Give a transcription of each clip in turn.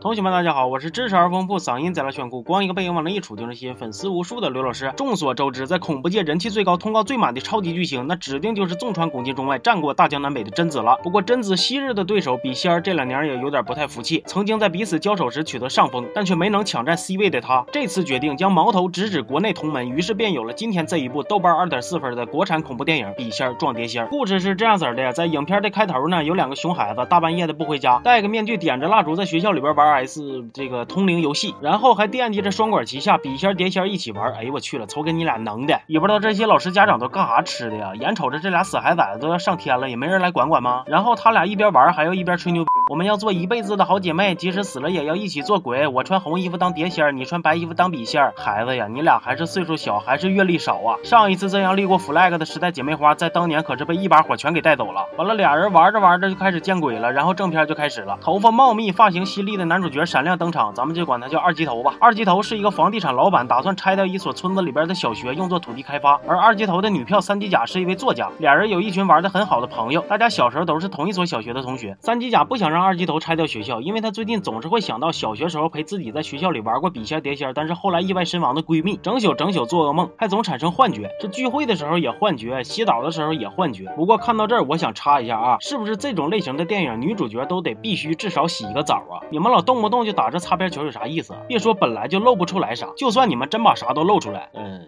同学们，大家好，我是知识而丰富、嗓音贼拉炫酷、光一个背影往那一杵就能吸引粉丝无数的刘老师。众所周知，在恐怖界人气最高、通告最满的超级巨星，那指定就是纵穿古今中外、战过大江南北的贞子了。不过，贞子昔日的对手笔仙儿这两年也有点不太服气，曾经在彼此交手时取得上风，但却没能抢占 C 位的他，这次决定将矛头直指国内同门，于是便有了今天这一部豆瓣二点四分的国产恐怖电影《笔仙儿撞碟仙儿》。故事是这样子的，在影片的开头呢，有两个熊孩子大半夜的不回家，戴个面具，点着蜡烛，在学校里边玩 S 这。个通灵游戏，然后还惦记着双管齐下，笔仙碟仙一起玩。哎呦我去了，瞅给你俩能的，也不知道这些老师家长都干啥吃的呀？眼瞅着这俩死孩崽子都要上天了，也没人来管管吗？然后他俩一边玩还要一边吹牛，我们要做一辈子的好姐妹，即使死了也要一起做鬼。我穿红衣服当碟仙，你穿白衣服当笔仙。孩子呀，你俩还是岁数小，还是阅历少啊？上一次这样立过 flag 的时代姐妹花，在当年可是被一把火全给带走了。完了，俩人玩着玩着就开始见鬼了，然后正片就开始了。头发茂密、发型犀利的男主角闪亮登场。咱们就管他叫二级头吧。二级头是一个房地产老板，打算拆掉一所村子里边的小学，用作土地开发。而二级头的女票三级甲是一位作家，俩人有一群玩的很好的朋友，大家小时候都是同一所小学的同学。三级甲不想让二级头拆掉学校，因为他最近总是会想到小学时候陪自己在学校里玩过笔仙碟仙，但是后来意外身亡的闺蜜，整宿整宿做噩梦，还总产生幻觉。这聚会的时候也幻觉，洗澡的时候也幻觉。不过看到这儿，我想插一下啊，是不是这种类型的电影女主角都得必须至少洗一个澡啊？你们老动不动就打这擦边球有啥意思？别说本来就露不出来啥，就算你们真把啥都露出来，嗯。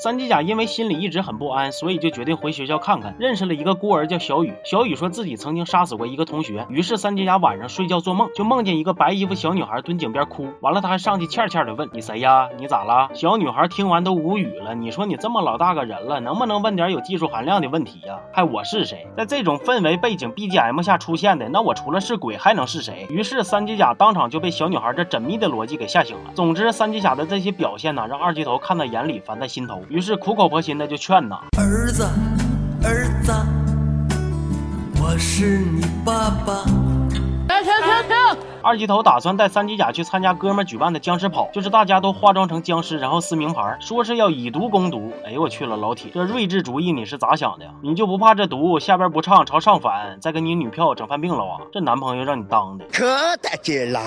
三鸡甲因为心里一直很不安，所以就决定回学校看看。认识了一个孤儿叫小雨，小雨说自己曾经杀死过一个同学。于是三鸡甲晚上睡觉做梦，就梦见一个白衣服小女孩蹲井边哭。完了，他还上去欠欠的问：“你谁呀？你咋了？”小女孩听完都无语了。你说你这么老大个人了，能不能问点有技术含量的问题呀？还我是谁？在这种氛围背景 BGM 下出现的，那我除了是鬼还能是谁？于是三鸡甲当场就被小女孩这缜密的逻辑给吓醒了。总之，三鸡甲的这些表现呢，让二级头看在眼里，烦在心头。于是苦口婆心。的就劝呐，儿子，儿子，我是你爸爸。停停停停！二级头打算带三级甲去参加哥们举办的僵尸跑，就是大家都化妆成僵尸，然后撕名牌，说是要以毒攻毒。哎呦我去了，老铁，这睿智主意你是咋想的呀？你就不怕这毒下边不畅朝上反，再给你女票整犯病了啊？这男朋友让你当的可得劲了。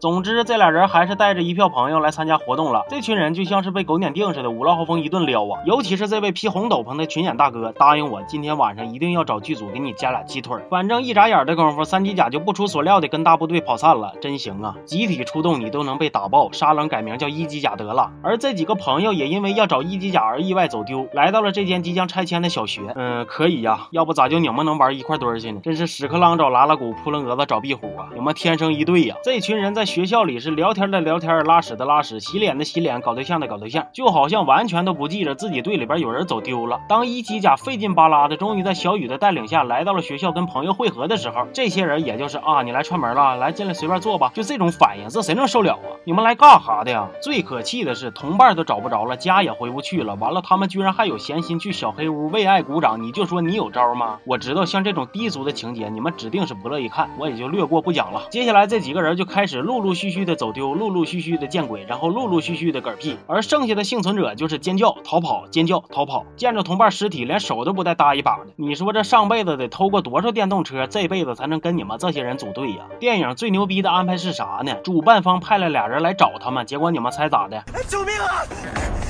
总之，这俩人还是带着一票朋友来参加活动了。这群人就像是被狗撵腚似的，五六号风一顿撩啊！尤其是这位披红斗篷的群演大哥，答应我今天晚上一定要找剧组给你加俩鸡腿。反正一眨眼的功夫，三级甲就不出所料的跟大部队跑散了，真行啊！集体出动你都能被打爆，沙冷改名叫一级甲得了。而这几个朋友也因为要找一级甲而意外走丢，来到了这间即将拆迁的小学。嗯，可以呀，要不咋就你们能玩一块堆去呢？真是屎壳郎找拉拉鼓，扑棱蛾子找壁虎啊！你们天生一对呀！这群人在。学校里是聊天的聊天，拉屎的拉屎，洗脸的洗脸，搞对象的搞对象，就好像完全都不记着自己队里边有人走丢了。当一机甲费劲巴拉的，终于在小雨的带领下来到了学校跟朋友会合的时候，这些人也就是啊，你来串门了，来进来随便坐吧，就这种反应，这谁能受了啊？你们来干哈的呀？最可气的是，同伴都找不着了，家也回不去了，完了他们居然还有闲心去小黑屋为爱鼓掌，你就说你有招吗？我知道像这种低俗的情节，你们指定是不乐意看，我也就略过不讲了。接下来这几个人就开始录。陆陆续续的走丢，陆陆续续的见鬼，然后陆陆续续的嗝屁，而剩下的幸存者就是尖叫、逃跑、尖叫、逃跑，见着同伴尸体连手都不带搭一把的。你说这上辈子得偷过多少电动车，这辈子才能跟你们这些人组队呀？电影最牛逼的安排是啥呢？主办方派了俩人来找他们，结果你们猜咋的？救命啊！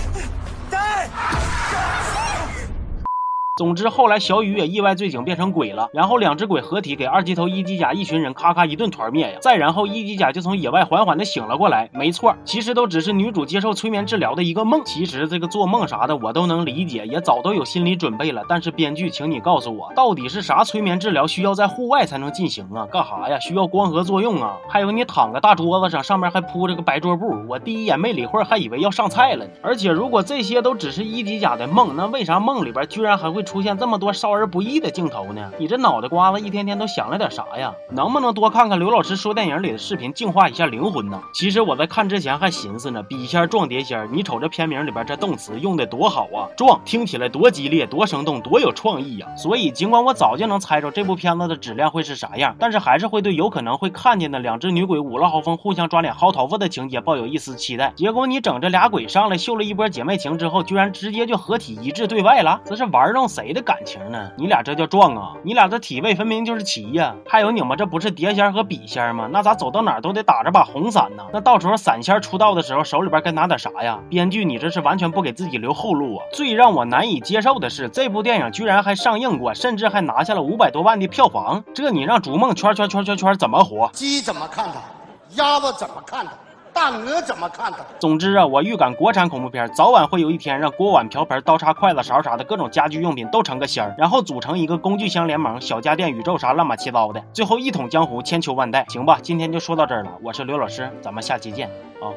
总之，后来小雨也意外坠井变成鬼了，然后两只鬼合体给二级头一级甲一群人咔咔一顿团灭呀！再然后一级甲就从野外缓缓的醒了过来。没错，其实都只是女主接受催眠治疗的一个梦。其实这个做梦啥的我都能理解，也早都有心理准备了。但是编剧，请你告诉我，到底是啥催眠治疗需要在户外才能进行啊？干啥呀？需要光合作用啊？还有你躺个大桌子上，上面还铺着个白桌布，我第一眼没理会，还以为要上菜了呢。而且如果这些都只是一级甲的梦，那为啥梦里边居然还会？出现这么多少儿不宜的镜头呢？你这脑袋瓜子一天天都想了点啥呀？能不能多看看刘老师说电影里的视频，净化一下灵魂呢？其实我在看之前还寻思呢，笔仙撞碟仙，你瞅这片名里边这动词用的多好啊！撞听起来多激烈，多生动，多有创意呀！所以尽管我早就能猜着这部片子的质量会是啥样，但是还是会对有可能会看见的两只女鬼五了豪风互相抓脸薅头发的情节抱有一丝期待。结果你整这俩鬼上来秀了一波姐妹情之后，居然直接就合体一致对外了，这是玩弄。谁的感情呢？你俩这叫撞啊！你俩这体位分明就是齐呀！还有你们这不是碟仙和笔仙吗？那咋走到哪都得打着把红伞呢？那到时候伞仙出道的时候手里边该拿点啥呀？编剧你这是完全不给自己留后路啊！最让我难以接受的是，这部电影居然还上映过，甚至还拿下了五百多万的票房，这你让逐梦圈圈圈圈圈怎么活？鸡怎么看它？鸭子怎么看它？大鹅怎么看的？总之啊，我预感国产恐怖片早晚会有一天让锅碗瓢盆、刀叉筷子勺啥的各种家居用品都成个仙儿，然后组成一个工具箱联盟、小家电宇宙啥乱七糟的，最后一统江湖，千秋万代。行吧，今天就说到这儿了。我是刘老师，咱们下期见啊。